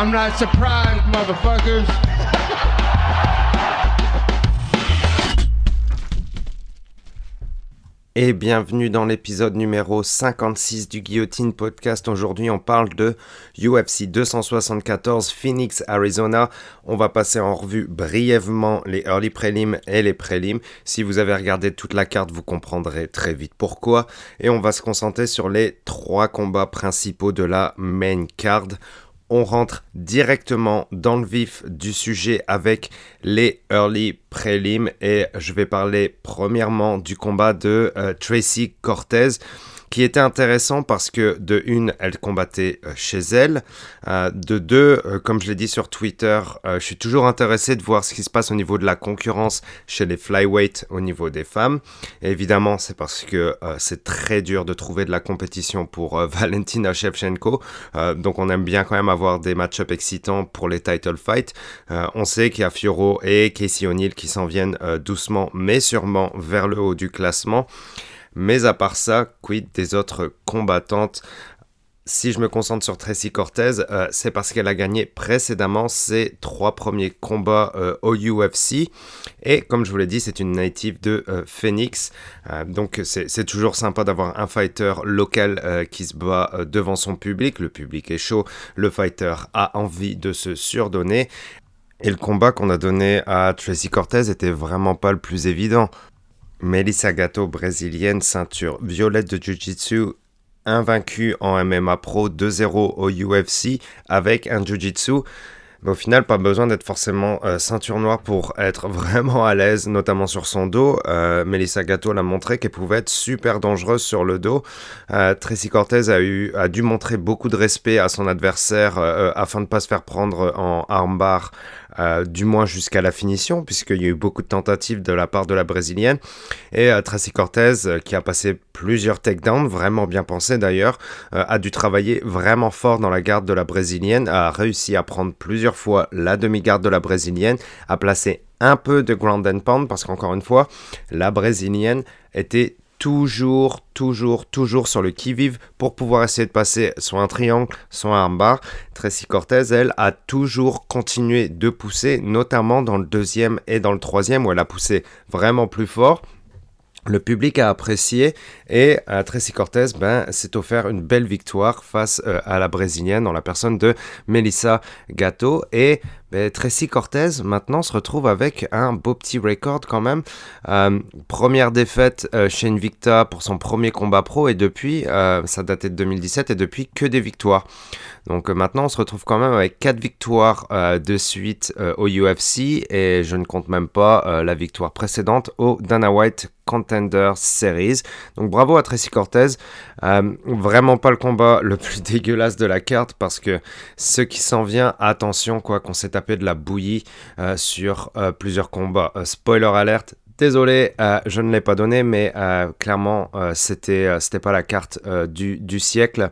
I'm not surprised, motherfuckers. Et bienvenue dans l'épisode numéro 56 du Guillotine Podcast. Aujourd'hui, on parle de UFC 274 Phoenix, Arizona. On va passer en revue brièvement les early prelims et les prelims. Si vous avez regardé toute la carte, vous comprendrez très vite pourquoi. Et on va se concentrer sur les trois combats principaux de la main card on rentre directement dans le vif du sujet avec les early prelims et je vais parler premièrement du combat de euh, Tracy Cortez qui était intéressant parce que de une, elle combattait euh, chez elle, euh, de deux, euh, comme je l'ai dit sur Twitter, je suis toujours intéressé de voir ce qui se passe au niveau de la concurrence chez les flyweight au niveau des femmes. évidemment, c'est parce que c'est très dur de trouver de la compétition pour Valentina Shevchenko, donc on aime bien quand même avoir des match-ups excitants pour les title fights. on sait qu'il y a Fioro et Casey O'Neill qui s'en viennent doucement mais sûrement vers le haut du classement. Mais à part ça, quid des autres combattantes? Si je me concentre sur Tracy Cortez, euh, c'est parce qu'elle a gagné précédemment ses trois premiers combats euh, au UFC. Et comme je vous l'ai dit, c'est une native de euh, Phoenix. donc c'est toujours sympa d'avoir un fighter local qui se bat devant son public. Le public est chaud, le fighter a envie de se surdonner. Et le combat qu'on a donné à Tracy Cortez était vraiment pas le plus évident. Melissa Gatto, brésilienne, ceinture violette de Jiu-Jitsu, invaincue en MMA Pro 2-0 au UFC avec un Jiu-Jitsu. Mais au final, pas besoin d'être forcément euh, ceinture noire pour être vraiment à l'aise, notamment sur son dos. Euh, Melissa Gatto l'a montré qu'elle pouvait être super dangereuse sur le dos. Euh, Tracy Cortez a, a dû montrer beaucoup de respect à son adversaire afin de ne pas se faire prendre en armbar euh, du moins jusqu'à la finition, puisqu'il y a eu beaucoup de tentatives de la part de la brésilienne. Et euh, Tracy Cortez, euh, qui a passé plusieurs takedowns, vraiment bien pensés d'ailleurs, a dû travailler vraiment fort dans la garde de la brésilienne, a réussi à prendre plusieurs fois la demi-garde de la brésilienne, a placé un peu de ground and pound, parce qu'encore une fois, la brésilienne était toujours, toujours, toujours sur le qui-vive pour pouvoir essayer de passer soit un triangle, soit un bar. Tracy Cortez, elle, a toujours continué de pousser, notamment dans le deuxième et dans le troisième où elle a poussé vraiment plus fort. Le public a apprécié et euh, Tracy Cortez ben, s'est offert une belle victoire face euh, à la brésilienne en la personne de Melissa Gatto. Et ben, Tracy Cortez maintenant se retrouve avec un beau petit record quand même. Euh, première défaite chez Invicta pour son premier combat pro et depuis, ça datait de 2017 et depuis que des victoires. Donc maintenant on se retrouve quand même avec 4 victoires de suite au UFC et je ne compte même pas la victoire précédente au Dana White Contender Series. Donc bravo à Tracy Cortez. Euh, vraiment pas le combat le plus dégueulasse de la carte parce que ce qui s'en vient, attention quoi, qu'on s'est de la bouillie euh, sur euh, plusieurs combats. spoiler alerte, Désolé, je ne l'ai pas donné, mais clairement, c'était c'était pas la carte du, du, siècle.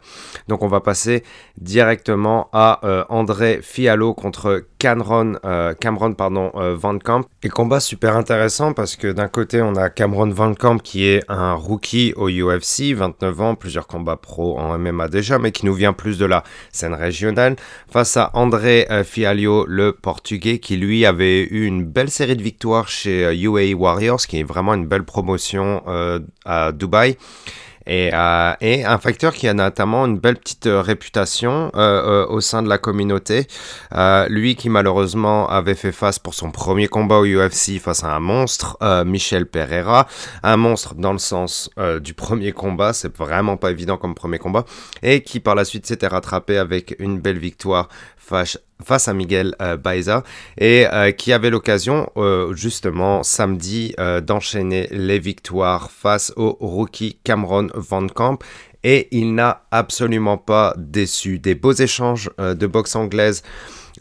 Donc, on va passer directement à André Fialo contre Cameron, euh, Cameron pardon, euh, Van Camp. Et combat super intéressant parce que d'un côté, on a Cameron Van Camp qui est un rookie au UFC, 29 ans, plusieurs combats pro en MMA déjà, mais qui nous vient plus de la scène régionale, face à André euh, Fialio, le portugais, qui lui avait eu une belle série de victoires chez UAE Warriors, qui est vraiment une belle promotion à Dubaï. Euh, et, un facteur qui a notamment une belle petite euh, réputation euh, au sein de la communauté. lui qui malheureusement avait fait face pour son premier combat au UFC face à un monstre, Michel Pereira. Un monstre dans le sens du premier combat, c'est vraiment pas évident comme premier combat. Et qui par la suite s'était rattrapé avec une belle victoire face, face à Miguel euh, Baeza et euh, qui avait l'occasion euh, justement samedi d'enchaîner les victoires face au rookie Cameron Van Camp et il n'a absolument pas déçu. Des beaux échanges de boxe anglaise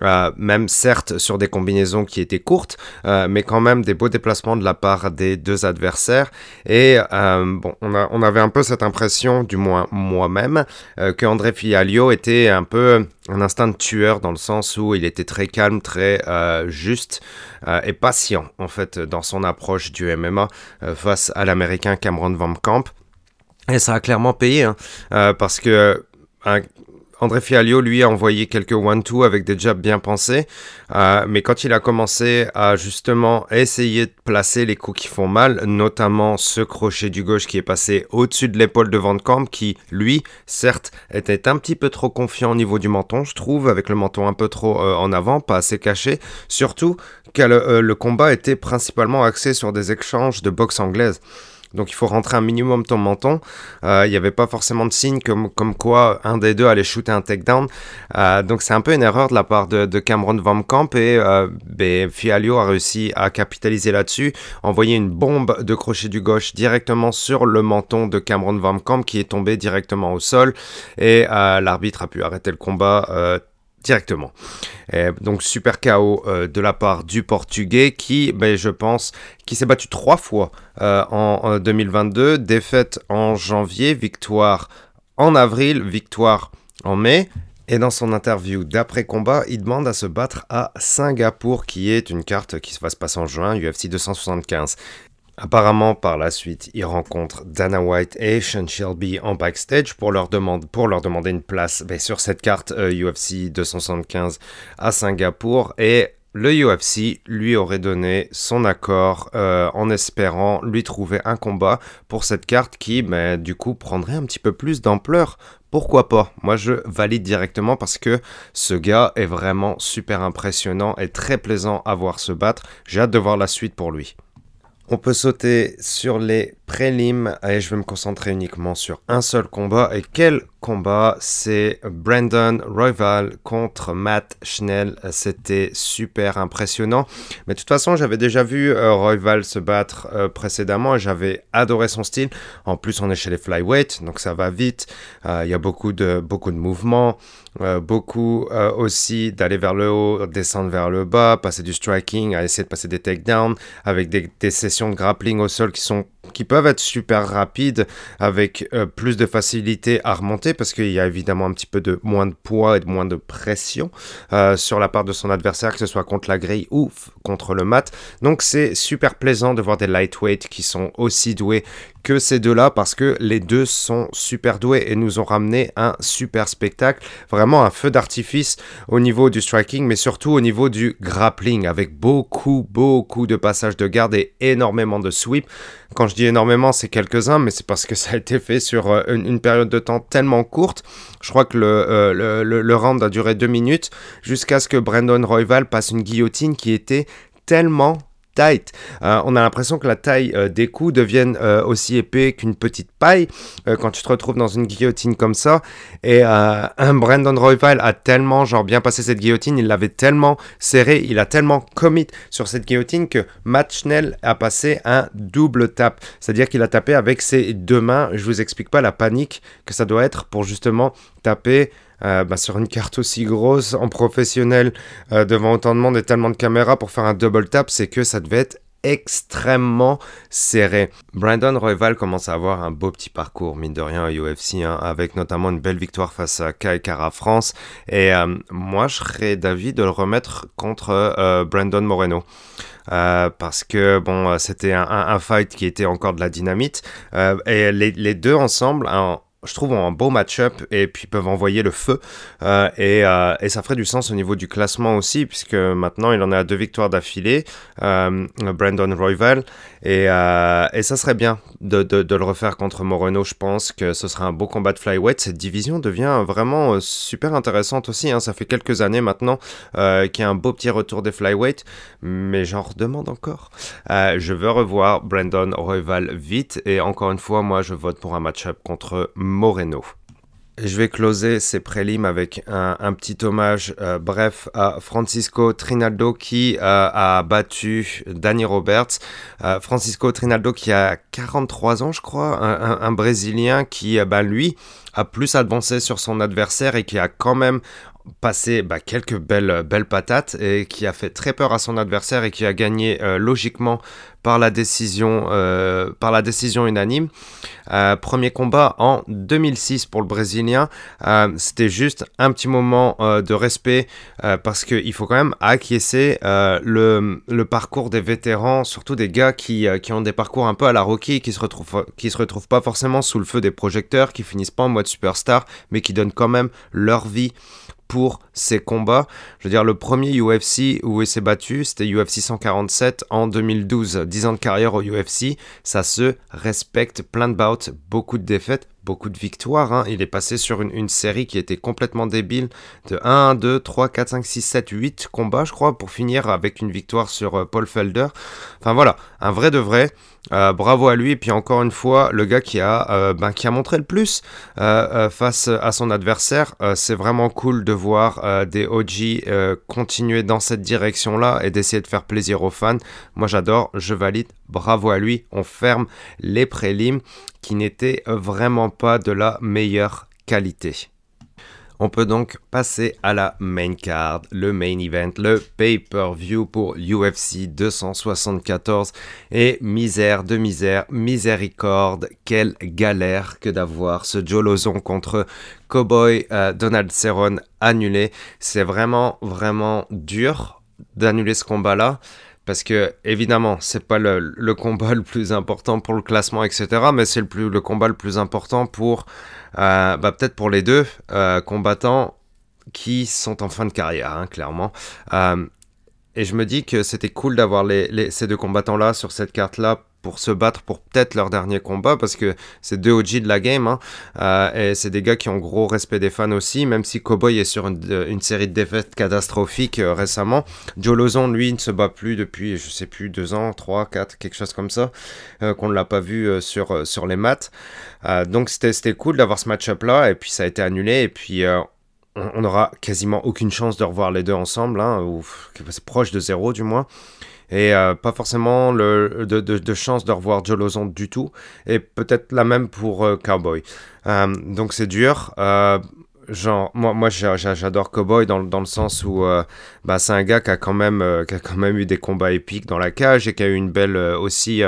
euh, même certes sur des combinaisons qui étaient courtes, euh, mais quand même des beaux déplacements de la part des deux adversaires. Et euh, bon, on, avait un peu cette impression, du moins moi-même, que André Fialio était un peu un instinct de tueur dans le sens où il était très calme, très juste et patient en fait dans son approche du MMA face à l'américain Cameron Van Camp. Et ça a clairement payé, hein, parce que André Fialio, lui, a envoyé quelques one-two avec des jabs bien pensés. Euh, mais quand il a commencé à justement essayer de placer les coups qui font mal, notamment ce crochet du gauche qui est passé au-dessus de l'épaule de Van Kamp, qui, lui, certes, était un petit peu trop confiant au niveau du menton, je trouve, avec le menton un peu trop euh, en avant, pas assez caché. Surtout que le, le combat était principalement axé sur des échanges de boxe anglaise. Donc il faut rentrer un minimum ton menton. Euh, il n'y avait pas forcément de signe comme, quoi un des deux allait shooter un takedown. Euh, donc c'est un peu une erreur de la part de, Cameron Van Camp et euh, ben, Fialio a réussi à capitaliser là-dessus, envoyer une bombe de crochet du gauche directement sur le menton de Cameron Van Camp qui est tombé directement au sol et l'arbitre a pu arrêter le combat directement. donc super KO euh, de la part du Portugais qui, ben, je pense, qui s'est battu trois fois euh, en, 2022. Défaite en janvier, victoire en avril, victoire en mai. Et dans son interview d'après-combat, il demande à se battre à Singapour, qui est une carte qui va se passer en juin, UFC 275. Apparemment, par la suite, il rencontre Dana White et Sean Shelby en backstage pour leur, demander une place ben, sur cette carte UFC euh, 275 à Singapour. Et le UFC lui aurait donné son accord euh, en espérant lui trouver un combat pour cette carte qui, ben, du coup, prendrait un petit peu plus d'ampleur. Pourquoi pas? Moi, je valide directement parce que ce gars est vraiment super impressionnant et très plaisant à voir se battre. J'ai hâte de voir la suite pour lui. On peut sauter sur les prélims et je vais me concentrer uniquement sur un seul combat. Et quel combat? C'est Brandon Royval contre Matt Schnell. C'était super impressionnant. Mais de toute façon, j'avais déjà vu euh, Royval se battre euh, précédemment et j'avais adoré son style. En plus, on est chez les flyweight, donc ça va vite. Euh, il y a beaucoup de, mouvements. Beaucoup aussi d'aller vers le haut, descendre vers le bas, passer du striking, à essayer de passer des takedowns avec des, des, sessions de grappling au sol qui sont qui peuvent être super rapides avec euh, plus de facilité à remonter parce qu'il y a évidemment un petit peu de moins de poids et de moins de pression euh, sur la part de son adversaire que ce soit contre la grille ou contre le mat. Donc c'est super plaisant de voir des lightweight qui sont aussi doués que ces deux-là parce que les deux sont super doués et nous ont ramené un super spectacle, vraiment un feu d'artifice au niveau du striking, mais surtout au niveau du grappling avec beaucoup, beaucoup de passages de garde et énormément de sweep. Quand je dis énormément, c'est quelques-uns, mais c'est parce que ça a été fait sur euh, une, période de temps tellement courte. Je crois que euh, le, le round a duré deux minutes jusqu'à ce que Brandon Royval passe une guillotine qui était tellement Euh, on a l'impression que la taille euh, des coups devienne euh, aussi épais qu'une petite paille quand tu te retrouves dans une guillotine comme ça. Et un Brandon Royval a tellement genre bien passé cette guillotine, il l'avait tellement serré, il a tellement commit sur cette guillotine que Matt Schnell a passé un double tap. C'est-à-dire qu'il a tapé avec ses deux mains. Je vous explique pas la panique que ça doit être pour justement taper euh, bah, sur une carte aussi grosse en professionnel euh, devant autant de monde et tellement de caméras pour faire un double tap, c'est que ça devait être extrêmement serré. Brandon Royval commence à avoir un beau petit parcours, mine de rien, à UFC, hein, avec notamment une belle victoire face à Kai Kara France. Et euh, moi, je serais d'avis de le remettre contre Brandon Moreno. Parce que bon, c'était un, fight qui était encore de la dynamite. Et les, les, deux ensemble, hein, je trouve, un beau match-up et puis peuvent envoyer le feu. Euh, et, euh, et, ça ferait du sens au niveau du classement aussi, puisque maintenant il en est à deux victoires d'affilée, euh, Brandon Royval. Et, ça serait bien de, le refaire contre Moreno. Je pense que ce sera un beau combat de flyweight. Cette division devient vraiment super intéressante aussi. Hein. Ça fait quelques années maintenant qu'il y a un beau petit retour des flyweight, mais j'en redemande encore. je veux revoir Brandon Royval vite. Et encore une fois, moi je vote pour un match-up contre Moreno. Je vais closer ces prélims avec un, petit hommage euh, bref à Francisco Trinaldo qui euh, a battu Danny Roberts. Euh, Francisco Trinaldo qui a 43 ans je crois, un Brésilien qui bah, lui a plus avancé sur son adversaire et qui a quand même passé bah, quelques belles, belles patates et qui a fait très peur à son adversaire et qui a gagné euh, logiquement par la décision, euh, par la décision unanime. Euh, premier combat en 2006 pour le Brésilien. C'était juste un petit moment de respect parce qu'il faut quand même acquiescer le, le, parcours des vétérans, surtout des gars qui, qui, ont des parcours un peu à la Rocky, qui se qui se retrouvent pas forcément sous le feu des projecteurs, qui finissent pas en mode superstar, mais qui donnent quand même leur vie pour ces combats. Je veux dire, le premier UFC où il s'est battu, c'était UFC 147 en 2012. 10 ans de carrière au UFC, ça se respecte. Plein de bouts, beaucoup de défaites, beaucoup de victoires. Hein. Il est passé sur une, série qui était complètement débile de 1, 2, 3, 4, 5, 6, 7, 8 combats, je crois, pour finir avec une victoire sur euh, Paul Felder. Enfin voilà, un vrai de vrai. Euh, bravo à lui. Puis encore une fois, le gars qui a, euh, ben, qui a montré le plus face à son adversaire. c'est vraiment cool de voir des OG continuer dans cette direction-là et d'essayer de faire plaisir aux fans. Moi j'adore, je valide. Bravo à lui. On ferme les prélims qui n'étaient vraiment pas de la meilleure qualité. On peut donc passer à la main card, le main event, le pay-per-view pour UFC 274. Et misère de misère, miséricorde, quelle galère que d'avoir ce Joe Lozon contre Cowboy euh, Donald Cerrone annulé. C'est vraiment, vraiment dur d'annuler ce combat-là parce que évidemment c'est pas le, combat le plus important pour le classement etc mais c'est le le combat le plus important pour euh, bah, peut-être pour les deux euh, combattants qui sont en fin de carrière hein, clairement. Euh, et je me dis que c'était cool d'avoir ces deux combattants là sur cette carte là pour se battre pour peut-être leur dernier combat parce que c'est deux OG de la game hein. euh, et c'est des gars qui ont gros respect des fans aussi même si Cowboy est sur une, série de défaites catastrophiques euh, récemment. Joe Lozon lui ne se bat plus depuis je sais plus deux ans trois quatre quelque chose comme ça euh, qu'on ne l'a pas vu sur, sur les maths donc c'était cool d'avoir ce match-up là et puis ça a été annulé et puis on n'aura quasiment aucune chance de revoir les deux ensemble, hein, ou c'est proche de zéro du moins et euh, pas forcément le, de, de, chance de revoir Joe du tout, et peut-être la même pour euh, Cowboy. Euh, donc c'est dur. Genre, moi, moi j'adore Cowboy dans, dans, le sens où bah, c'est un gars qui a, quand même, qui a quand même eu des combats épiques dans la cage et qui a eu une belle aussi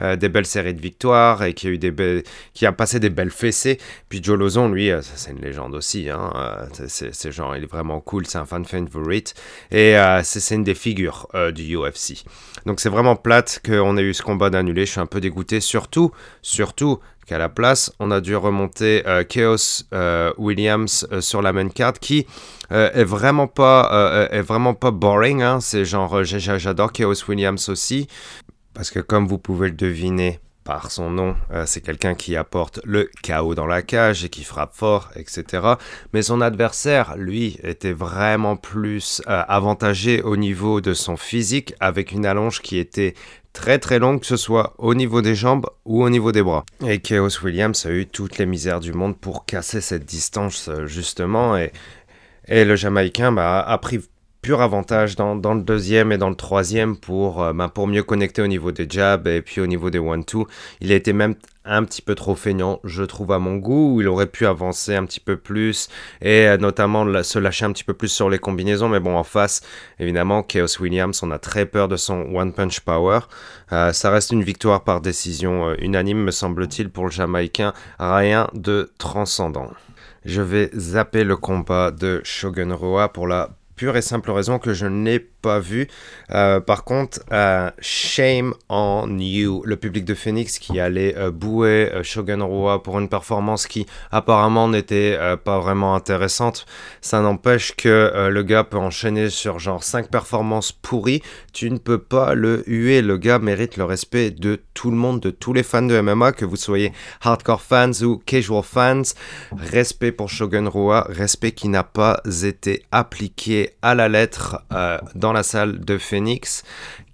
euh, des belles séries de victoires et qui a, eu des qui a passé des belles fessées. Puis Joe Lozon, lui, euh, c'est une légende aussi. Hein, euh, c'est genre, il est vraiment cool, c'est un fan favorite. Et c'est une des figures du UFC. Donc c'est vraiment plate qu'on ait eu ce combat d'annulé. Je suis un peu dégoûté, surtout, surtout qu'à la place, on a dû remonter Chaos Williams sur la main card qui est vraiment pas est vraiment pas boring. Hein. C'est genre j'adore Chaos Williams aussi. Parce que comme vous pouvez le deviner par son nom, euh, c'est quelqu'un qui apporte le chaos dans la cage et qui frappe fort, etc. Mais son adversaire, lui, était vraiment plus euh, avantagé au niveau de son physique, avec une allonge qui était très très longue, que ce soit au niveau des jambes ou au niveau des bras. Et Chaos Williams a eu toutes les misères du monde pour casser cette distance, euh, justement, et, et le Jamaïcain bah, a pris avantage dans, le deuxième et dans le troisième pour, euh, ben, pour mieux connecter au niveau des jabs et puis au niveau des one-two. Il a été même un petit peu trop feignant, je trouve, à mon goût, il aurait pu avancer un petit peu plus et euh, notamment se lâcher un petit peu plus sur les combinaisons. Mais bon, en face, évidemment, Chaos Williams, on a très peur de son one-punch power. Euh, ça reste une victoire par décision unanime, me semble-t-il, pour le Jamaïcain. Rien de transcendant. Je vais zapper le combat de Shogun Roa pour la pure et simple raison que je n'ai pas vu. Euh, par contre, euh, shame on you, le public de Phoenix qui allait euh, bouer Shogun Rua pour une performance qui apparemment n'était pas vraiment intéressante. Ça n'empêche que le gars peut enchaîner sur genre 5 performances pourries. Tu ne peux pas le huer. Le gars mérite le respect de tout le monde, de tous les fans de MMA, que vous soyez hardcore fans ou casual fans. Respect pour Shogun Rua, respect qui n'a pas été appliqué à la lettre dans dans la salle de Phoenix.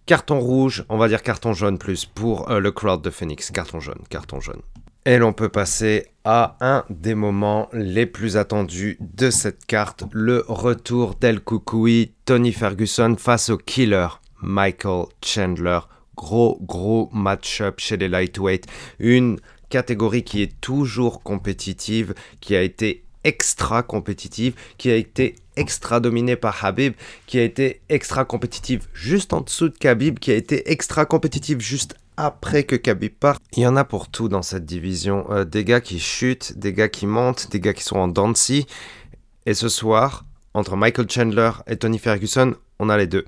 Carton rouge, on va dire carton jaune plus pour euh, le crowd de Phoenix. Carton jaune, carton jaune. Et l'on peut passer à un des moments les plus attendus de cette carte, le retour d'El Kukui, Tony Ferguson face au killer Michael Chandler. Gros, gros match-up chez les lightweight. Une catégorie qui est toujours compétitive, qui a été extra compétitive, qui a été extra dominé par Habib, qui a été extra compétitif juste en dessous de Khabib, qui a été extra compétitif juste après que Khabib parte. Il y en a pour tout dans cette division. Euh, des gars qui chutent, des gars qui montent, des gars qui sont en dancy. Et ce soir, entre Michael Chandler et Tony Ferguson, on a les deux.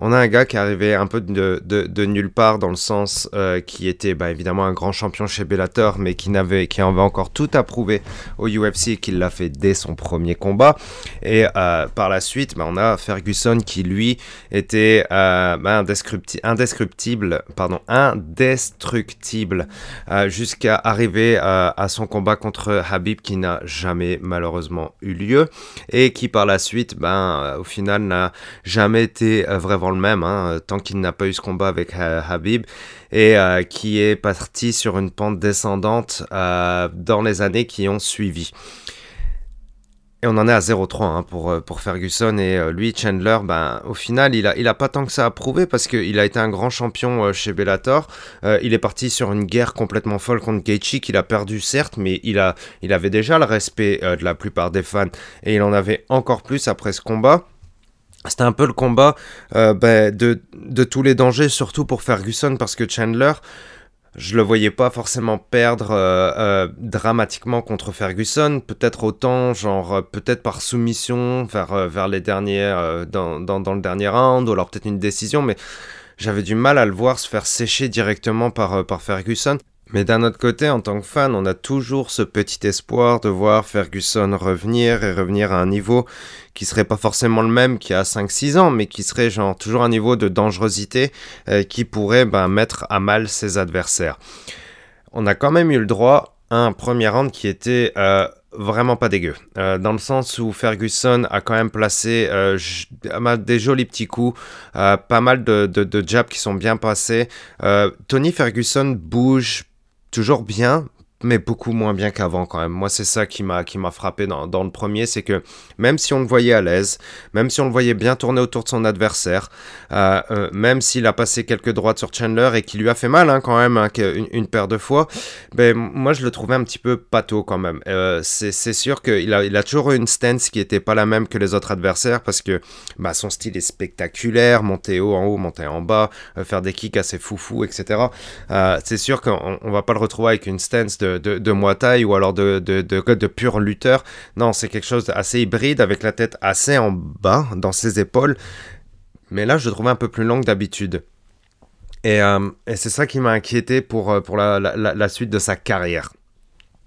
On a un gars qui est arrivé un peu de, de, nulle part dans le sens euh, qui était bah, évidemment un grand champion chez Bellator, mais qui, n'avait, qui avait encore tout à prouver au UFC et qui l'a fait dès son premier combat. Et euh, par la suite, bah, on a Ferguson qui lui était euh, bah, indescriptible, pardon, indestructible jusqu'à arriver à son combat contre Habib qui n'a jamais malheureusement eu lieu et qui par la suite, ben, au final, n'a jamais été vraiment le même, hein, tant qu'il n'a pas eu ce combat avec Habib, et euh, qui est parti sur une pente descendante euh, dans les années qui ont suivi. Et on en est à 0-3 hein, pour, euh, pour Ferguson. Et lui, Chandler, ben, au final, il a, il a pas tant que ça à prouver parce qu'il a été un grand champion chez Bellator. il est parti sur une guerre complètement folle contre Gaethje qu'il a perdu, certes, mais il, a, il avait déjà le respect de la plupart des fans. Et il en avait encore plus après ce combat. C'était un peu le combat euh, ben, de, tous les dangers, surtout pour Ferguson, parce que Chandler, je le voyais pas forcément perdre euh, euh, dramatiquement contre Ferguson, peut-être autant, genre peut-être par soumission vers, vers les dernières, dans, dans, dans, le dernier round, ou alors peut-être une décision, mais j'avais du mal à le voir se faire sécher directement par, par Ferguson. Mais d'un autre côté, en tant que fan, on a toujours ce petit espoir de voir Ferguson revenir et revenir à un niveau qui serait pas forcément le même qu'il y a 5-6 ans, mais qui serait toujours un niveau de dangerosité euh, qui pourrait ben, mettre à mal ses adversaires. On a quand même eu le droit à un premier round qui était euh, vraiment pas dégueu. Euh, dans le sens où Ferguson a quand même placé des jolis petits coups, pas mal de, de, jabs qui sont bien passés. Tony Ferguson bouge toujours bien, mais beaucoup moins bien qu'avant quand même. Moi, c'est ça qui m'a qui m'a frappé dans, dans, le premier, c'est que même si on le voyait à l'aise, même si on le voyait bien tourner autour de son adversaire, euh, euh, même s'il a passé quelques droites sur Chandler et qui lui a fait mal hein, quand même hein, une, paire de fois, ben moi je le trouvais un petit peu pâteau quand même. Euh, c'est sûr qu'il a il a toujours eu une stance qui était pas la même que les autres adversaires parce que bah, son style est spectaculaire, monter haut en haut, monter en bas, faire des kicks assez foufou, etc. c'est sûr qu'on on va pas le retrouver avec une stance de de, de, ou alors de, de, de, pur lutteur. Non, c'est quelque chose d'assez hybride avec la tête assez en bas dans ses épaules. Mais là, je trouvais un peu plus long que d'habitude. Et, euh, et c'est ça qui m'a inquiété pour, euh, pour la, suite de sa carrière.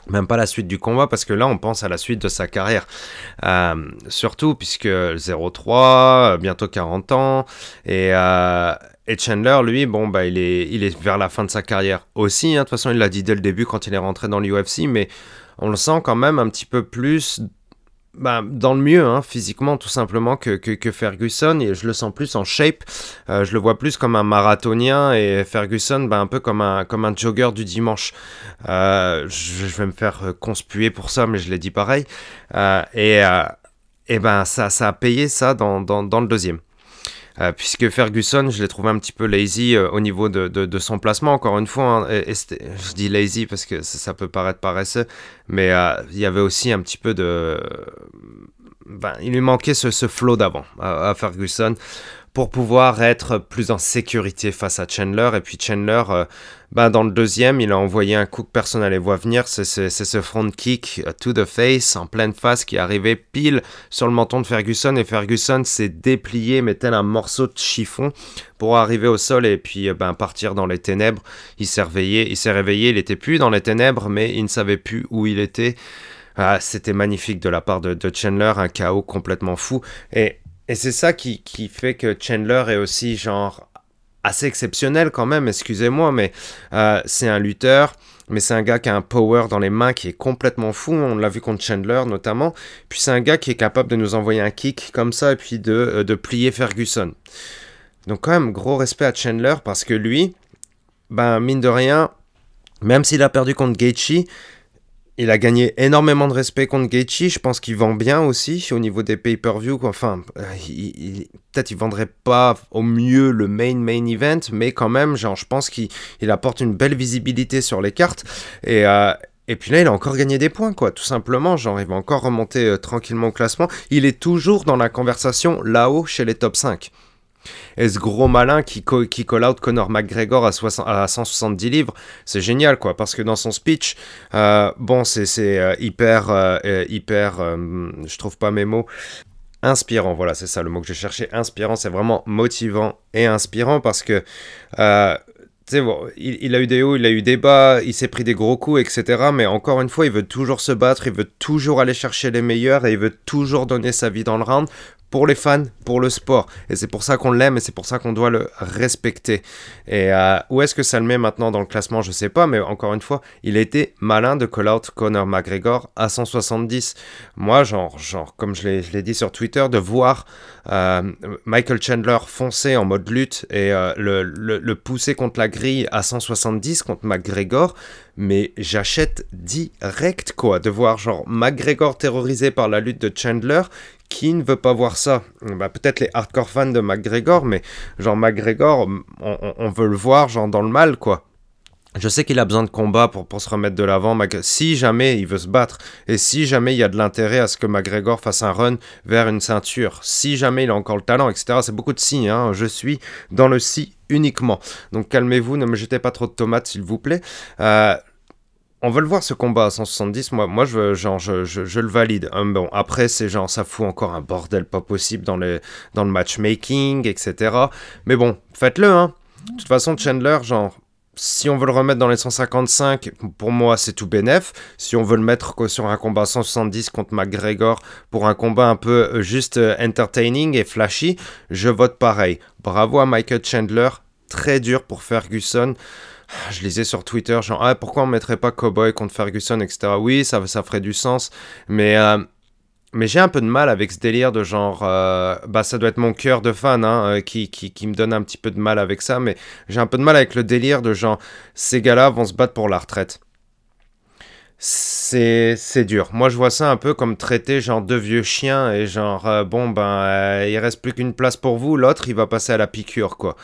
Même pas la suite du combat, parce que là, on pense à la suite de sa carrière. Euh, surtout puisque 0-3, bientôt 40 ans, et, et Chandler, lui, bon, bah, il est, il est vers la fin de sa carrière aussi. Hein. De toute façon, il l'a dit dès le début quand il est rentré dans l'UFC, mais on le sent quand même un petit peu plus bah, dans le mieux, hein, physiquement, tout simplement, que, que, Ferguson. Et je le sens plus en shape. Euh, je le vois plus comme un marathonien et Ferguson, bah, un peu comme un, comme un jogger du dimanche. Euh, je, vais me faire conspuer pour ça, mais je l'ai dit pareil. Euh, et, et ben, ça, ça a payé ça dans, dans le deuxième. Euh, puisque Ferguson, je l'ai trouvé un petit peu lazy euh, au niveau de, de, son placement, encore une fois. Hein, je dis lazy parce que ça, peut paraître paresseux, mais euh, il y avait aussi un petit peu de... Ben, il lui manquait ce, ce flow d'avant à, Ferguson pour pouvoir être plus en sécurité face à Chandler. Et puis Chandler, bah, dans le deuxième, il a envoyé un coup que personne n'allait voir venir. C'est ce front kick euh, to the face, en pleine face, qui est arrivé pile sur le menton de Ferguson. Et Ferguson s'est déplié, mais tel un morceau de chiffon, pour arriver au sol et puis euh, ben, partir dans les ténèbres. Il s'est réveillé, il s'est réveillé, il était plus dans les ténèbres, mais il ne savait plus où il était. Ah, c'était magnifique de la part de, de Chandler, un chaos complètement fou. Et et c'est ça qui, fait que Chandler est aussi genre assez exceptionnel quand même, excusez-moi, mais euh, c'est un lutteur, mais c'est un gars qui a un power dans les mains qui est complètement fou, on l'a vu contre Chandler notamment, puis c'est un gars qui est capable de nous envoyer un kick comme ça et puis de, euh, de plier Ferguson. Donc quand même, gros respect à Chandler parce que lui, ben mine de rien, même s'il a perdu contre Gaethje, il a gagné énormément de respect contre Gaethje. Je pense qu'il vend bien aussi au niveau des pay-per-view. Enfin, euh, peut-être il vendrait pas au mieux le main main event, mais quand même, je pense qu'il apporte une belle visibilité sur les cartes. Et, euh, et puis là, il a encore gagné des points, quoi, tout simplement. Il va encore remonter euh, tranquillement au classement. Il est toujours dans la conversation là-haut chez les top 5. Et ce gros malin qui, qui call out Conor McGregor à, 170 livres, c'est génial, quoi, parce que dans son speech, euh, bon, c'est euh, hyper, hyper, je trouve pas mes mots, inspirant, voilà, c'est ça le mot que j'ai cherché, inspirant, c'est vraiment motivant et inspirant parce que Bon, il, il, a eu des hauts, il a eu des bas, il s'est pris des gros coups, etc. Mais encore une fois, il veut toujours se battre, il veut toujours aller chercher les meilleurs et il veut toujours donner sa vie dans le round pour les fans, pour le sport. Et c'est pour ça qu'on l'aime et c'est pour ça qu'on doit le respecter. Et euh, où est-ce que ça le met maintenant dans le classement? Je sais pas, mais encore une fois, il a été malin de call out Conor McGregor à 170. Moi, genre, genre comme je l'ai dit sur Twitter, de voir Michael Chandler foncer en mode lutte et euh, le, pousser contre la grille à 170 contre McGregor, mais j'achète direct quoi, de voir genre McGregor terrorisé par la lutte de Chandler qui ne veut pas voir ça? Bah, Peut-être les hardcore fans de McGregor, mais genre McGregor, on, veut le voir genre dans le mal, quoi. Je sais qu'il a besoin de combat pour, pour se remettre de l'avant. Si jamais il veut se battre, et si jamais il y a de l'intérêt à ce que McGregor fasse un run vers une ceinture, si jamais il a encore le talent, etc. C'est beaucoup de si, hein. Je suis dans le si uniquement. Donc calmez-vous, ne me jetez pas trop de tomates, s'il vous plaît. Euh, on veut le voir ce combat à 170. Moi, moi je, genre, je, je, le valide. Hum, bon, après, c'est genre, ça fout encore un bordel pas possible dans, les, dans le matchmaking, etc. Mais bon, faites-le, hein. De toute façon, Chandler, genre, si on veut le remettre dans les 155, pour moi, c'est tout bénef. Si on veut le mettre sur un combat 170 contre McGregor, pour un combat un peu euh, juste euh, entertaining et flashy, je vote pareil. Bravo à Michael Chandler. Très dur pour Ferguson je lisais sur Twitter, genre, ah, pourquoi on mettrait pas Cowboy contre Ferguson, etc. Oui, ça, ça ferait du sens, mais, euh, mais j'ai un peu de mal avec ce délire de genre, euh, bah, ça doit être mon cœur de fan hein, euh, qui, qui, me donne un petit peu de mal avec ça, mais j'ai un peu de mal avec le délire de genre, ces gars-là vont se battre pour la retraite. C'est, c'est dur. Moi, je vois ça un peu comme traiter genre deux vieux chiens et genre, bon, ben, il reste plus qu'une place pour vous, l'autre, il va passer à la piqûre, quoi.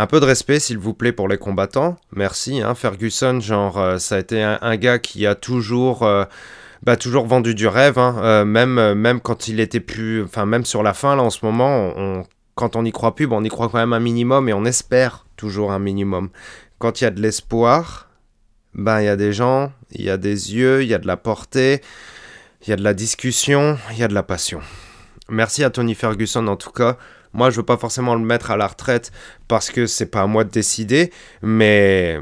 Un peu de respect, s'il vous plaît, pour les combattants. Merci. Hein. Ferguson, genre, euh, ça a été un, gars qui a toujours, euh, bah, toujours vendu du rêve. Hein. Euh, même, même quand il était plus. Enfin, même sur la fin, là, en ce moment, quand on n'y croit plus, on y croit quand même un minimum et on espère toujours un minimum. Quand il y a de l'espoir, ben, il y a des gens, il y a des yeux, il y a de la portée, il y a de la discussion, il y a de la passion. Merci à Tony Ferguson en tout cas. Moi, je veux pas forcément le mettre à la retraite parce que c'est pas à moi de décider, mais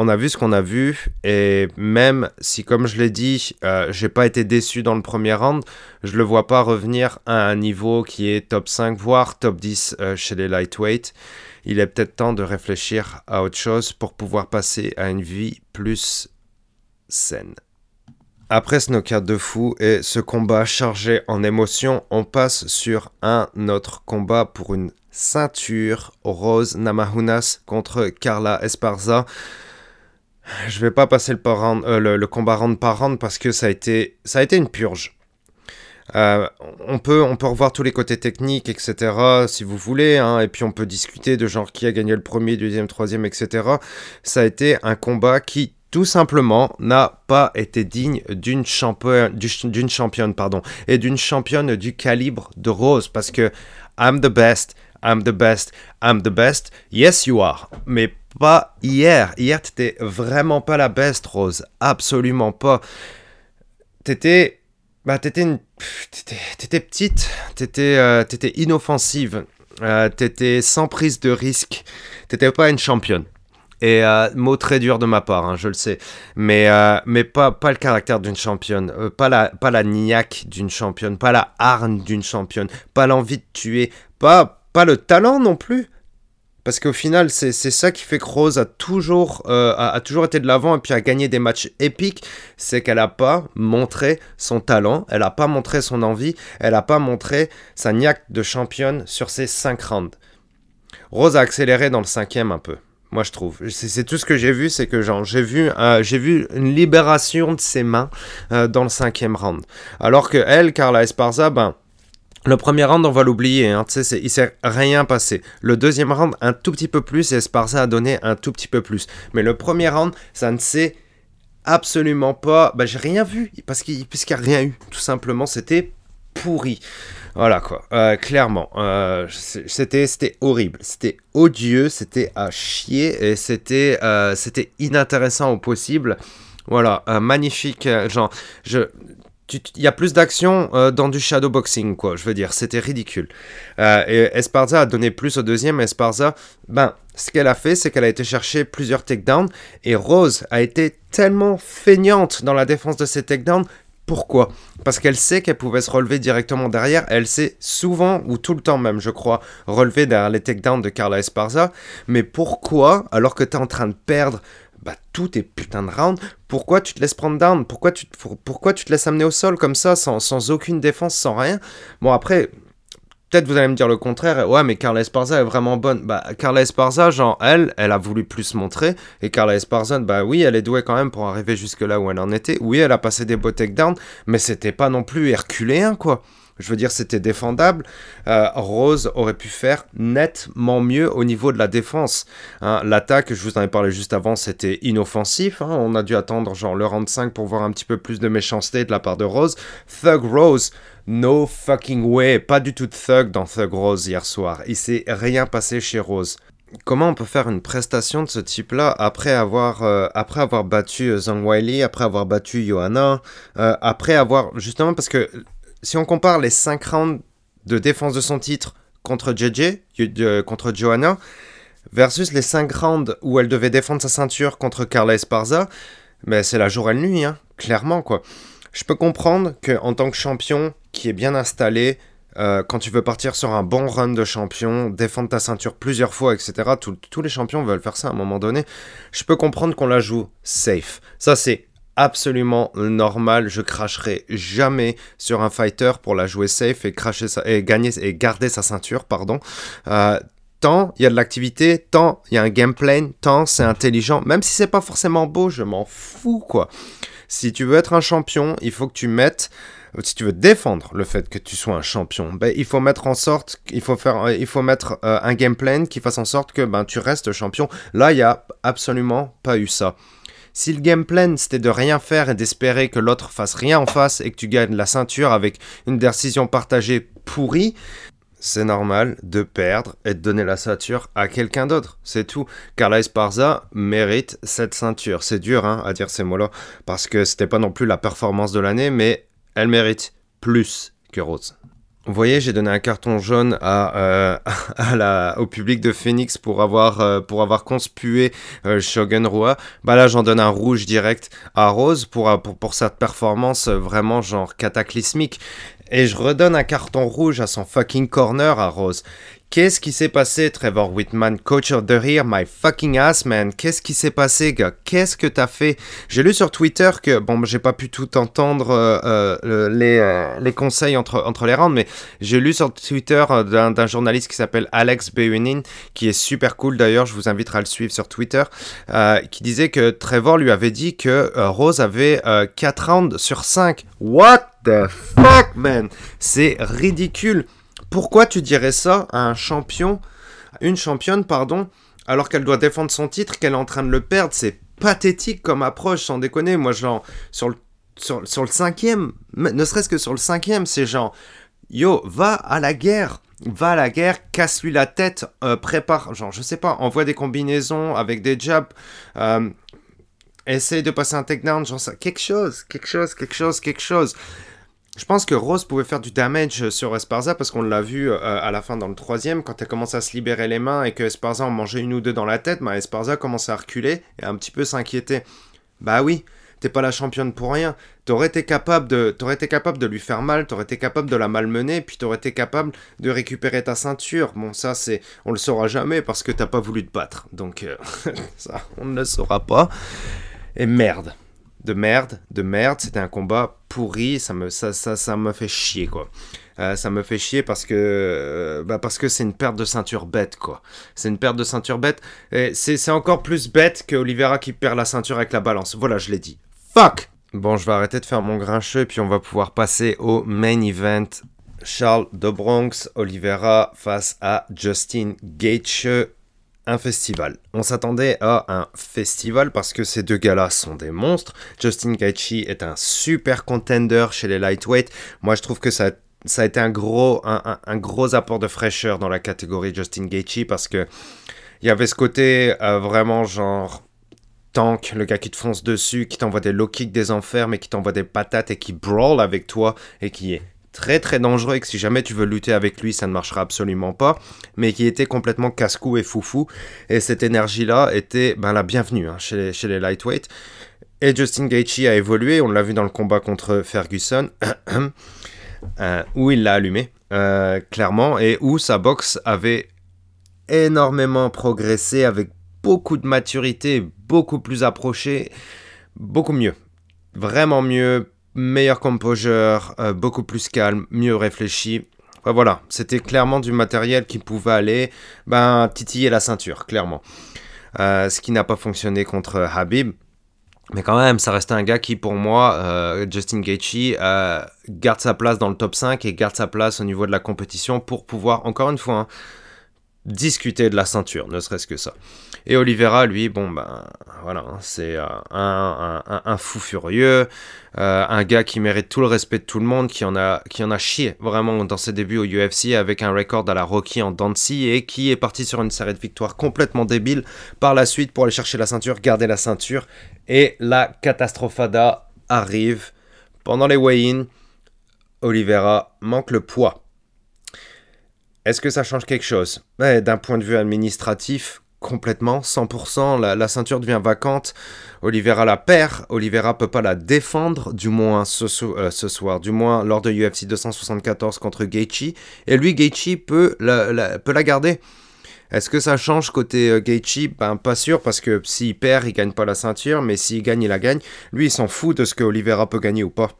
on a vu ce qu'on a vu et même si, comme je l'ai dit, euh, j'ai pas été déçu dans le premier round, je le vois pas revenir à un niveau qui est top 5 voire top 10 euh, chez les lightweight. Il est peut-être temps de réfléchir à autre chose pour pouvoir passer à une vie plus saine. Après ce knockout de fou et ce combat chargé en émotions, on passe sur un autre combat pour une ceinture Rose Namajunas contre Carla Esparza. Je vais pas passer le, euh, le, combat round par round parce que ça a été, une purge. Euh, on, peut, revoir tous les côtés techniques, etc., si vous voulez, hein, et puis on peut discuter de genre qui a gagné le premier, deuxième, troisième, etc. Ça a été un combat qui tout simplement n'a pas été digne d'une championne, championne pardon, et d'une championne du calibre de Rose parce que I'm the best, I'm the best, I'm the best. Yes, you are. Mais pas hier. Hier, t'étais vraiment pas la best, Rose. Absolument pas. T'étais. Bah, t'étais. T'étais petite. T'étais euh, inoffensive. Euh, t'étais sans prise de risque. T'étais pas une championne. Et euh, mot très dur de ma part, hein, je le sais. Mais, euh, mais pas, pas le caractère d'une championne, pas, la, pas la niaque d'une championne, pas la hargne d'une championne, pas l'envie de tuer, pas, pas le talent non plus. Parce qu'au final, c'est ça qui fait que Rose a toujours, a, a, toujours été de l'avant et puis a gagné des matchs épiques. C'est qu'elle n'a pas montré son talent, elle n'a pas montré son envie, elle n'a pas montré sa niaque de championne sur ces 5 rounds. Rose a accéléré dans le cinquième un peu. Moi, je trouve. C'est tout ce que j'ai vu, c'est que j'ai vu, euh, vu une libération de ses mains euh, dans le cinquième round. Alors que elle, Carla Esparza, ben. Le premier round, on va l'oublier, hein, il s'est rien passé. Le deuxième round, un tout petit peu plus, et Esparza a donné un tout petit peu plus. Mais le premier round, ça ne s'est absolument pas. Bah, j'ai rien vu parce qu'il n'y a rien eu. Tout simplement, c'était pourri. Voilà quoi, euh, clairement. Euh, c'était, horrible, c'était odieux, c'était à chier et c'était, euh, c'était inintéressant au possible. Voilà, magnifique. genre, je, il y a plus d'action dans du shadowboxing, quoi. Je veux dire, c'était ridicule. et Esparza a donné plus au deuxième. Esparza, ben, ce qu'elle a fait, c'est qu'elle a été chercher plusieurs takedowns. Et Rose a été tellement feignante dans la défense de ces takedowns pourquoi? Parce qu'elle sait qu'elle pouvait se relever directement derrière. Elle sait souvent, ou tout le temps même, je crois, relever derrière les takedowns de Carla Esparza. Mais pourquoi, alors que tu es en train de perdre bah, tous tes putains de rounds, pourquoi tu te laisses prendre down? Pourquoi tu, pourquoi tu te laisses amener au sol comme ça, sans, aucune défense, sans rien? Bon, après, Peut-être vous allez me dire le contraire. Ouais, mais Carla Esparza est vraiment bonne. Bah, Carla Esparza, genre, elle, elle a voulu plus montrer. Et Carla Esparza, bah oui, elle est douée quand même pour arriver jusque là où elle en était. Oui, elle a passé des beaux takedowns, mais c'était pas non plus herculéen, quoi. Je veux dire, c'était défendable. Euh, Rose aurait pu faire nettement mieux au niveau de la défense. Hein. L'attaque, je vous en ai parlé juste avant, c'était inoffensif. Hein. On a dû attendre genre le round 5 pour voir un petit peu plus de méchanceté de la part de Rose. Thug Rose, no fucking way. Pas du tout de Thug dans Thug Rose hier soir. Il s'est rien passé chez Rose comment on peut faire une prestation de ce type-là après avoir, euh, après avoir battu Zhang Wiley, après avoir battu Johanna, euh, après avoir justement parce que si on compare les 5 rounds de défense de son titre contre JJ, contre Johanna, versus les 5 rounds où elle devait défendre sa ceinture contre Carla Esparza, mais c'est la jour et la nuit, hein, clairement quoi. Je peux comprendre qu'en tant que champion qui est bien installé, euh, quand tu veux partir sur un bon run de champion, défendre ta ceinture plusieurs fois, etc., tous les champions veulent faire ça à un moment donné. Je peux comprendre qu'on la joue safe. Ça, c'est absolument normal. Je cracherai jamais sur un fighter pour la jouer safe et, cracher et, gagner, et garder sa ceinture. pardon. Euh, tant il y a de l'activité, tant il y a un gameplay, tant c'est intelligent. Même si c'est pas forcément beau, je m'en fous quoi. Si tu veux être un champion, il faut que tu mettes si tu veux défendre le fait que tu sois un champion, ben, il faut mettre en sorte, il faut faire, mettre euh, un gameplay qui fasse en sorte que ben, tu restes champion. Là, il n'y a absolument pas eu ça. Si le game plan c'était de rien faire et d'espérer que l'autre fasse rien en face et que tu gagnes la ceinture avec une décision partagée pourrie, c'est normal de perdre et de donner la ceinture à quelqu'un d'autre. C'est tout. Carla Esparza mérite cette ceinture. C'est dur hein, à dire ces mots-là parce que c'était pas non plus la performance de l'année, mais elle mérite plus que Rose. Vous voyez, j'ai donné un carton jaune à, euh, à la, au public de Phoenix pour avoir, euh, pour avoir conspué euh, Shogun Rua. Bah là, j'en donne un rouge direct à Rose pour, pour, pour cette performance vraiment genre cataclysmique. Et je redonne un carton rouge à son fucking corner à Rose. Qu'est-ce qui s'est passé, Trevor Whitman, coach of the year, my fucking ass, man? Qu'est-ce qui s'est passé, gars? Qu'est-ce que t'as fait? J'ai lu sur Twitter que, bon, j'ai pas pu tout entendre euh, euh, les, euh, les conseils entre, entre les rounds, mais j'ai lu sur Twitter d'un journaliste qui s'appelle Alex Beunin, qui est super cool d'ailleurs, je vous inviterai à le suivre sur Twitter, qui disait que Trevor lui avait dit que Rose avait 4 rounds sur 5. What the fuck, man? C'est ridicule. Pourquoi tu dirais ça à un champion, une championne, pardon, alors qu'elle doit défendre son titre, qu'elle est en train de le perdre? C'est pathétique comme approche, sans déconner. Moi, genre, sur sur, le cinquième, ne serait-ce que sur le cinquième, c'est genre, yo, va à la guerre va à la guerre, casse-lui la tête, euh, prépare, genre, je sais pas, envoie des combinaisons avec des jabs, euh, essaye de passer un takedown, genre ça, quelque chose, quelque chose, quelque chose, quelque chose. Je pense que Rose pouvait faire du damage sur Esparza parce qu'on l'a vu euh, à la fin dans le troisième, quand elle commence à se libérer les mains et que Esparza en mangeait une ou deux dans la tête, bah Esparza commence à reculer et un petit peu s'inquiéter. Bah oui, t'es pas la championne pour rien. T'aurais été capable de, t'aurais été capable de lui faire mal, t'aurais été capable de la malmener, puis t'aurais été capable de récupérer ta ceinture. Bon, ça c'est, on le saura jamais parce que t'as pas voulu te battre. Donc euh, ça, on ne le saura pas. Et merde de merde, de merde. C'était un combat pourri. Ça me, ça, ça, ça me fait chier, quoi. Euh, ça me fait chier parce que euh, bah parce que c'est une perte de ceinture bête quoi. C'est une perte de ceinture bête. Et c'est encore plus bête que Oliveira qui perd la ceinture avec la balance. Voilà, je l'ai dit. Fuck. Bon, je vais arrêter de faire mon grincheux et puis on va pouvoir passer au main event. Charles de Bronx, Oliveira face à Justin Gaethje. Festival. On s'attendait à un festival parce que ces deux gars-là sont des monstres. Justin Gaethje est un super contender chez les lightweight. Moi, je trouve que ça, a été un gros, un, un, gros apport de fraîcheur dans la catégorie Justin Gaethje parce que il y avait ce côté euh, vraiment genre tank, le gars qui te fonce dessus, qui t'envoie des low kicks des enfers, mais qui t'envoie des patates et qui brawl avec toi et qui est très très dangereux et que si jamais tu veux lutter avec lui, ça ne marchera absolument pas, mais qui était complètement casse-cou et foufou. Et cette énergie-là était ben, la bienvenue hein, chez, les, chez les. Et Justin Gaethje a évolué, on l'a vu dans le combat contre Ferguson, euh, où il l'a allumé, euh, clairement, et où sa boxe avait énormément progressé avec beaucoup de maturité, beaucoup plus approché, beaucoup mieux. Vraiment mieux, meilleur composure, euh, beaucoup plus calme, mieux réfléchi. voilà, c'était clairement du matériel qui pouvait aller ben, titiller la ceinture, clairement. Euh, ce qui n'a pas fonctionné contre Habib. Mais quand même, ça restait un gars qui, pour moi, euh, Justin Gaethje, garde sa place dans le top 5 et garde sa place au niveau de la compétition pour pouvoir, encore une fois, hein, discuter de la ceinture, ne serait-ce que ça. Et Oliveira, lui, bon, ben voilà, hein, c'est euh, un, fou furieux, euh, un gars qui mérite tout le respect de tout le monde, qui en a, qui en a chié vraiment dans ses débuts au UFC avec un record à la Rocky en Dancy et qui est parti sur une série de victoires complètement débile par la suite pour aller chercher la ceinture, garder la ceinture. Et la catastrophada arrive pendant les weigh-in. Oliveira manque le poids est-ce que ça change quelque chose? D'un point de vue administratif, complètement, 100%, la, ceinture devient vacante, Oliveira la perd, Oliveira peut pas la défendre, du moins ce, euh, soir, du moins lors de UFC 274 contre Gaethje, et lui, Gaethje peut la, peut la garder. Est-ce que ça change côté euh, Gaethje? Ben pas sûr, parce que s'il perd, il gagne pas la ceinture, mais s'il gagne, il la gagne. Lui, il s'en fout de ce que Oliveira peut gagner ou pas.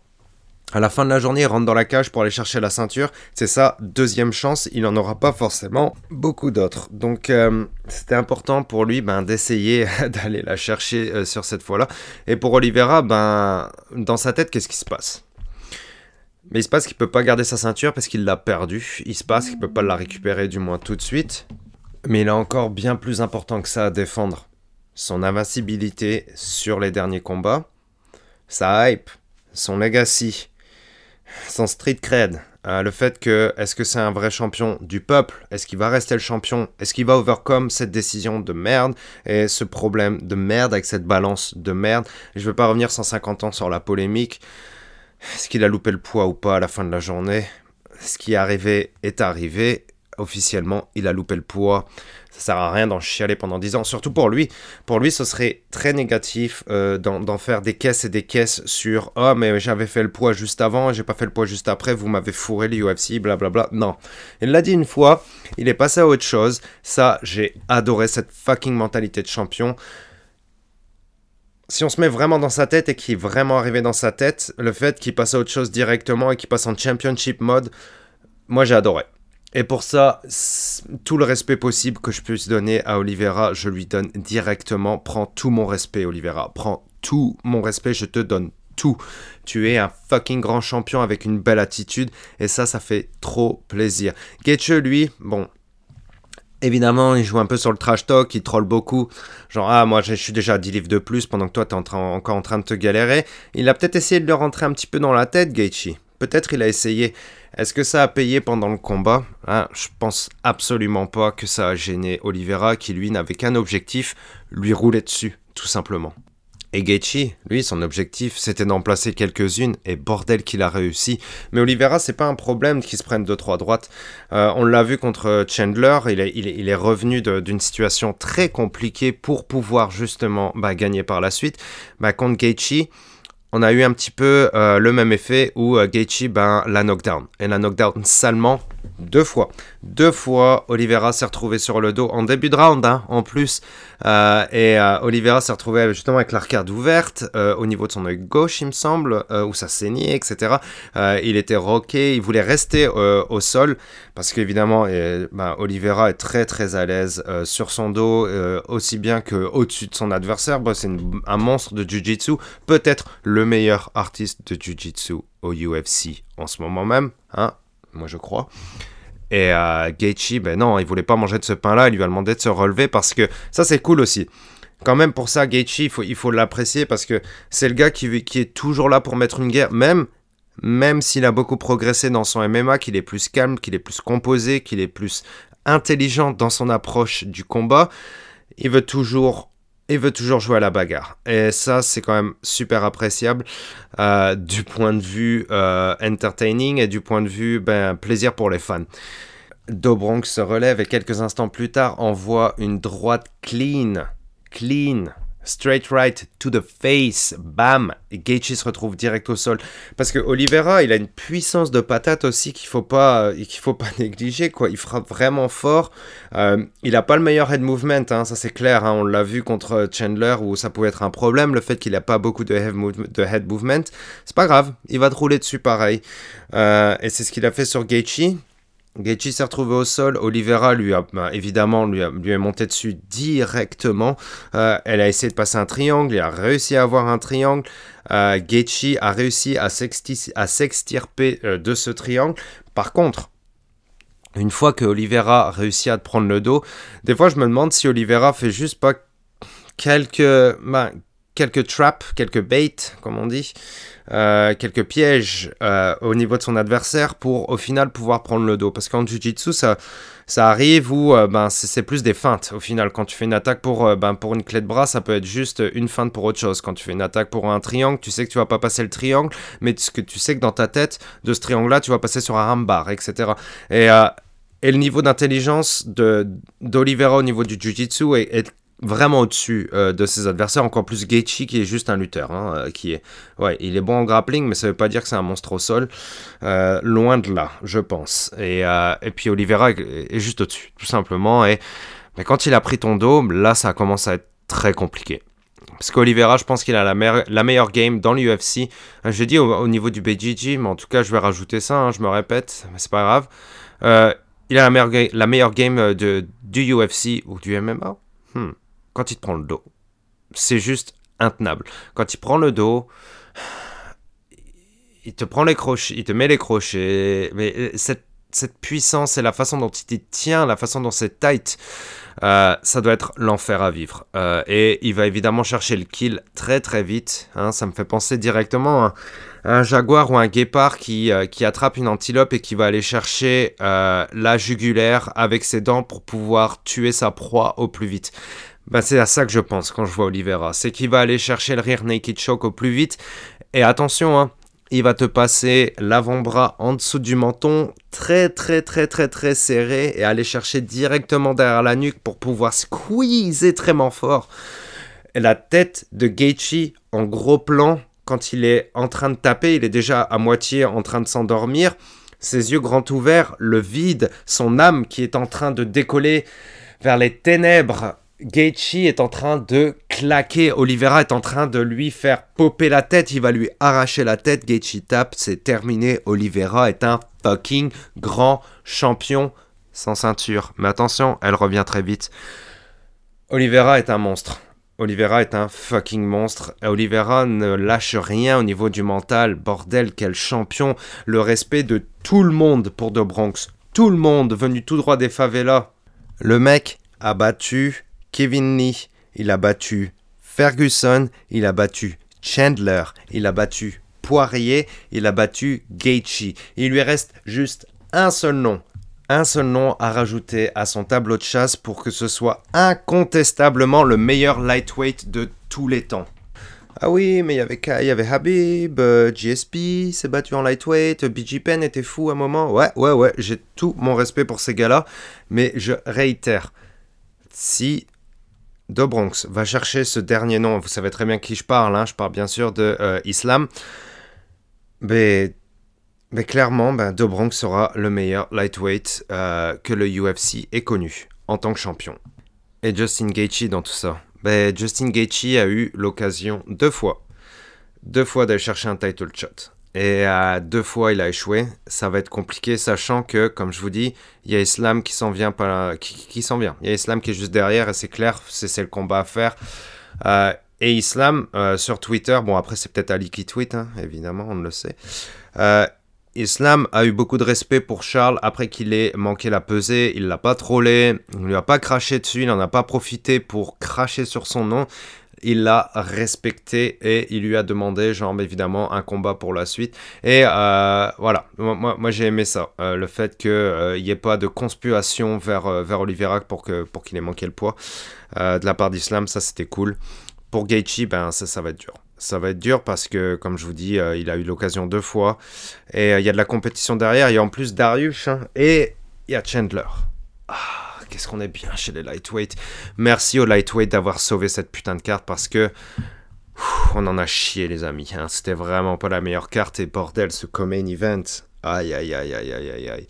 À la fin de la journée, il rentre dans la cage pour aller chercher la ceinture. C'est sa deuxième chance. Il n'en aura pas forcément beaucoup d'autres. Donc, euh, c'était important pour lui ben, d'essayer d'aller la chercher euh, sur cette fois-là. Et pour Oliveira, ben, dans sa tête, qu'est-ce qui se passe? Mais il se passe qu'il ne peut pas garder sa ceinture parce qu'il l'a perdue. Il se passe qu'il ne peut pas la récupérer, du moins tout de suite. Mais il a encore bien plus important que ça à défendre. Son invincibilité sur les derniers combats, sa hype, son legacy son street cred, euh, le fait que est-ce que c'est un vrai champion du peuple? Est-ce qu'il va rester le champion? Est-ce qu'il va overcome cette décision de merde? Et ce problème de merde avec cette balance de merde? Je ne vais pas revenir 150 ans sur la polémique. Est-ce qu'il a loupé le poids ou pas à la fin de la journée? Ce qui est arrivé est arrivé. Officiellement, il a loupé le poids. Ça sert à rien d'en chialer pendant 10 ans, surtout pour lui. Pour lui, ce serait très négatif euh, d'en faire des caisses et des caisses sur Oh, mais j'avais fait le poids juste avant, j'ai pas fait le poids juste après, vous m'avez fourré les UFC, blablabla. Non. Il l'a dit une fois, il est passé à autre chose. Ça, j'ai adoré cette fucking mentalité de champion si on se met vraiment dans sa tête et qu'il est vraiment arrivé dans sa tête, le fait qu'il passe à autre chose directement et qu'il passe en championship mode, moi j'ai adoré. Et pour ça, tout le respect possible que je puisse donner à Oliveira, je lui donne directement. Prends tout mon respect, Oliveira. Prends tout mon respect, je te donne tout. Tu es un fucking grand champion avec une belle attitude. Et ça, ça fait trop plaisir. Getche, lui, bon, Évidemment, il joue un peu sur le trash talk, il troll beaucoup. Genre, ah, moi je suis déjà à 10 livres de plus pendant que toi t'es encore en train de te galérer. Il a peut-être essayé de le rentrer un petit peu dans la tête, Gaethje. Peut-être il a essayé. Est-ce que ça a payé pendant le combat? Hein, Je pense absolument pas que ça a gêné Oliveira qui lui n'avait qu'un objectif, lui rouler dessus, tout simplement. Et Gaethje, lui, son objectif, c'était d'en placer quelques-unes, et bordel qu'il a réussi. Mais Oliveira, c'est pas un problème qu'il se prenne 2-3 droites. Euh, on l'a vu contre Chandler, il est, il est, revenu d'une situation très compliquée pour pouvoir justement bah, gagner par la suite. Bah, contre Gaethje, on a eu un petit peu euh, le même effet où euh, Gaethje ben, la knockdown. Et la knockdown salement deux fois. Deux fois, Oliveira s'est retrouvé sur le dos en début de round, hein, en plus. Euh, et euh, Oliveira s'est retrouvé justement avec l'arcade ouverte euh, au niveau de son œil gauche, il me semble, où ça saignait, etc. il était rocké, il voulait rester au sol parce qu'évidemment, ben, Oliveira est très très à l'aise sur son dos, aussi bien qu'au-dessus de son adversaire. c'est un monstre de Jiu-Jitsu, peut-être le meilleur artiste de Jiu-Jitsu au UFC en ce moment même. Hein moi je crois. Et euh, Gaethje, ben non, il voulait pas manger de ce pain-là, il lui a demandé de se relever parce que ça c'est cool aussi. Quand même pour ça, Gaethje, il faut, il faut l'apprécier parce que c'est le gars qui, qui est toujours là pour mettre une guerre, même même s'il a beaucoup progressé dans son MMA, qu'il est plus calme, qu'il est plus composé, qu'il est plus intelligent dans son approche du combat, il veut toujours il veut toujours jouer à la bagarre. Et ça, c'est quand même super appréciable euh, du point de vue euh, entertaining et du point de vue ben, plaisir pour les fans. Dobronx se relève et quelques instants plus tard envoie une droite clean, clean, straight right to the face, bam, et Gaethje se retrouve direct au sol. Parce que Oliveira, il a une puissance de patate aussi qu'il faut pas, qu'il faut pas négliger, quoi. Il frappe vraiment fort. Euh, il a pas le meilleur head movement, hein, ça c'est clair. Hein. on l'a vu contre Chandler où ça pouvait être un problème, le fait qu'il a pas beaucoup de head, de head movement. C'est pas grave, il va te rouler dessus pareil. Euh, et c'est ce qu'il a fait sur Gaethje. Gaethje s'est retrouvé au sol. Oliveira, lui, a, bah, évidemment, lui, a, lui est monté dessus directement. Euh, elle a essayé de passer un triangle. Il a réussi à avoir un triangle. Euh, a réussi à s'extirper euh, de ce triangle. Par contre, une fois que Oliveira a réussi à te prendre le dos, des fois je me demande si Oliveira fait juste pas quelques, bah, quelques traps, quelques baits, comme on dit, euh, quelques pièges euh, au niveau de son adversaire pour au final pouvoir prendre le dos. Parce qu'en Jiu-Jitsu, ça, ça arrive où euh, ben, c'est plus des feintes. Au final, quand tu fais une attaque pour, ben, pour une clé de bras, ça peut être juste une feinte pour autre chose. Quand tu fais une attaque pour un triangle, tu sais que tu vas pas passer le triangle, mais que tu sais que dans ta tête, de ce triangle-là, tu vas passer sur un rambar, etc. Et, et le niveau d'intelligence d'Olivera au niveau du Jiu-Jitsu est, est vraiment au-dessus euh, de ses adversaires, encore plus Gaethje qui est juste un lutteur, hein, euh, qui est, ouais, il est bon en grappling, mais ça veut pas dire que c'est un monstre au sol, euh, loin de là, je pense. Et, et puis Oliveira est, juste au-dessus, tout simplement. Et mais quand il a pris ton dos, là, ça commence à être très compliqué. Parce qu'Olivera, je pense qu'il a la, la, meilleure game dans l'UFC. Je dis au, niveau du BJJ, mais en tout cas, je vais rajouter ça, hein, je me répète, mais c'est pas grave. il a la meilleure, la meilleure game de, du UFC ou du MMA. Hmm quand il te prend le dos. C'est juste intenable. Quand il prend le dos, il te prend les crochets, il te met les crochets, mais euh, cette, puissance et la façon dont il tient, la façon dont c'est tight, euh, ça doit être l'enfer à vivre. Euh, et il va évidemment chercher le kill très très vite. Hein. ça me fait penser directement à, un jaguar ou un guépard qui, qui attrape une antilope et qui va aller chercher la jugulaire avec ses dents pour pouvoir tuer sa proie au plus vite. Bah, c'est à ça que je pense quand je vois Oliveira. C'est qu'il va aller chercher le rear naked choke au plus vite. Et attention, hein, il va te passer l'avant-bras en dessous du menton, très très très très très serré, et aller chercher directement derrière la nuque pour pouvoir squeezer très fort la tête de Gaethje en gros plan quand il est en train de taper, il est déjà à moitié en train de s'endormir, ses yeux grands ouverts, le vide, son âme qui est en train de décoller vers les ténèbres Gaethje est en train de claquer, Oliveira est en train de lui faire popper la tête, il va lui arracher la tête, Gaethje tape, c'est terminé, Oliveira est un fucking grand champion sans ceinture. Mais attention, elle revient très vite. Oliveira est un monstre. Oliveira est un fucking monstre. Oliveira ne lâche rien au niveau du mental. Bordel, quel champion. Le respect de tout le monde pour De Bronx. Tout le monde venu tout droit des favelas. Le mec a battu Kevin Lee, il a battu Ferguson, il a battu Chandler, il a battu Poirier, il a battu Gaethje. Il lui reste juste un seul nom, un seul nom à rajouter à son tableau de chasse pour que ce soit incontestablement le meilleur lightweight de tous les temps. Ah oui, mais il y avait, Habib, euh, GSP s'est battu en lightweight, BG Penn était fou à un moment. Ouais, ouais, ouais, j'ai tout mon respect pour ces gars-là, mais je réitère, si Dobronx va chercher ce dernier nom. Vous savez très bien qui je parle. Hein. Je parle bien sûr de euh, Islam. Mais, mais clairement, ben, Dobronx sera le meilleur lightweight euh, que le UFC ait connu en tant que champion. Et Justin Gaethje dans tout ça. Ben, Justin Gaethje a eu l'occasion deux fois, deux fois d'aller chercher un title shot. Et à deux fois, il a échoué. Ça va être compliqué, sachant que, comme je vous dis, il y a Islam qui s'en vient. Pas, qui, s'en vient. Il y a Islam qui est juste derrière, et c'est clair, c'est, le combat à faire. Euh, et Islam, euh, sur Twitter, bon, après, c'est peut-être Ali qui tweet, hein, évidemment, on le sait. Euh, Islam a eu beaucoup de respect pour Charles après qu'il ait manqué la pesée. Il l'a pas trollé, il lui a pas craché dessus, il n'en a pas profité pour cracher sur son nom. Il l'a respecté et il lui a demandé, genre évidemment, un combat pour la suite. Et euh, voilà, moi, j'ai aimé ça. Euh, le fait qu'il n'y ait pas de conspiration vers, vers pour qu'il ait manqué le poids de la part d'Islam, ça c'était cool. Pour Gaethje, ben ça, va être dur ça va être dur parce que, comme je vous dis, euh, il a eu l'occasion deux fois. Et euh, il y a de la compétition derrière. Il y a en plus Darius. Hein, et il y a Chandler. Qu'est-ce qu'on est bien chez les lightweight. Merci aux lightweight d'avoir sauvé cette putain de carte parce que. on en a chié, les amis. Hein. C'était vraiment pas la meilleure carte. Et bordel, ce co-main event. Aïe, aïe, aïe, aïe, aïe, aïe, aïe.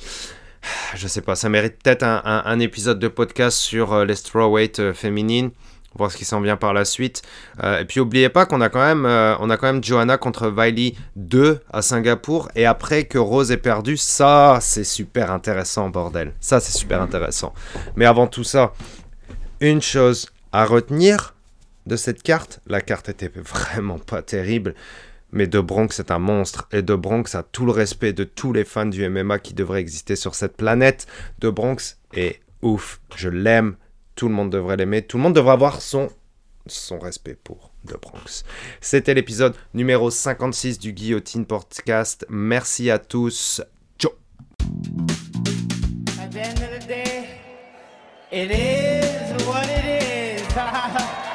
Je sais pas, ça mérite peut-être un, épisode de podcast sur euh, les strawweight féminines voir ce qui s'en vient par la suite. Euh, et puis n'oubliez pas qu'on a quand même, euh, on a quand même Johanna contre Wiley 2 à Singapour. Et après que Rose ait perdu, ça c'est super intéressant, bordel. Ça c'est super intéressant. Mais avant tout ça, une chose à retenir de cette carte, la carte était vraiment pas terrible. Mais De Bronx est un monstre et De Bronx a tout le respect de tous les fans du MMA qui devraient exister sur cette planète. De Bronx est ouf, je l'aime, tout le monde devrait l'aimer. Tout le monde devrait avoir son, son respect pour The Bronx. C'était l'épisode numéro 56 du Guillotine Podcast. Merci à tous. Ciao.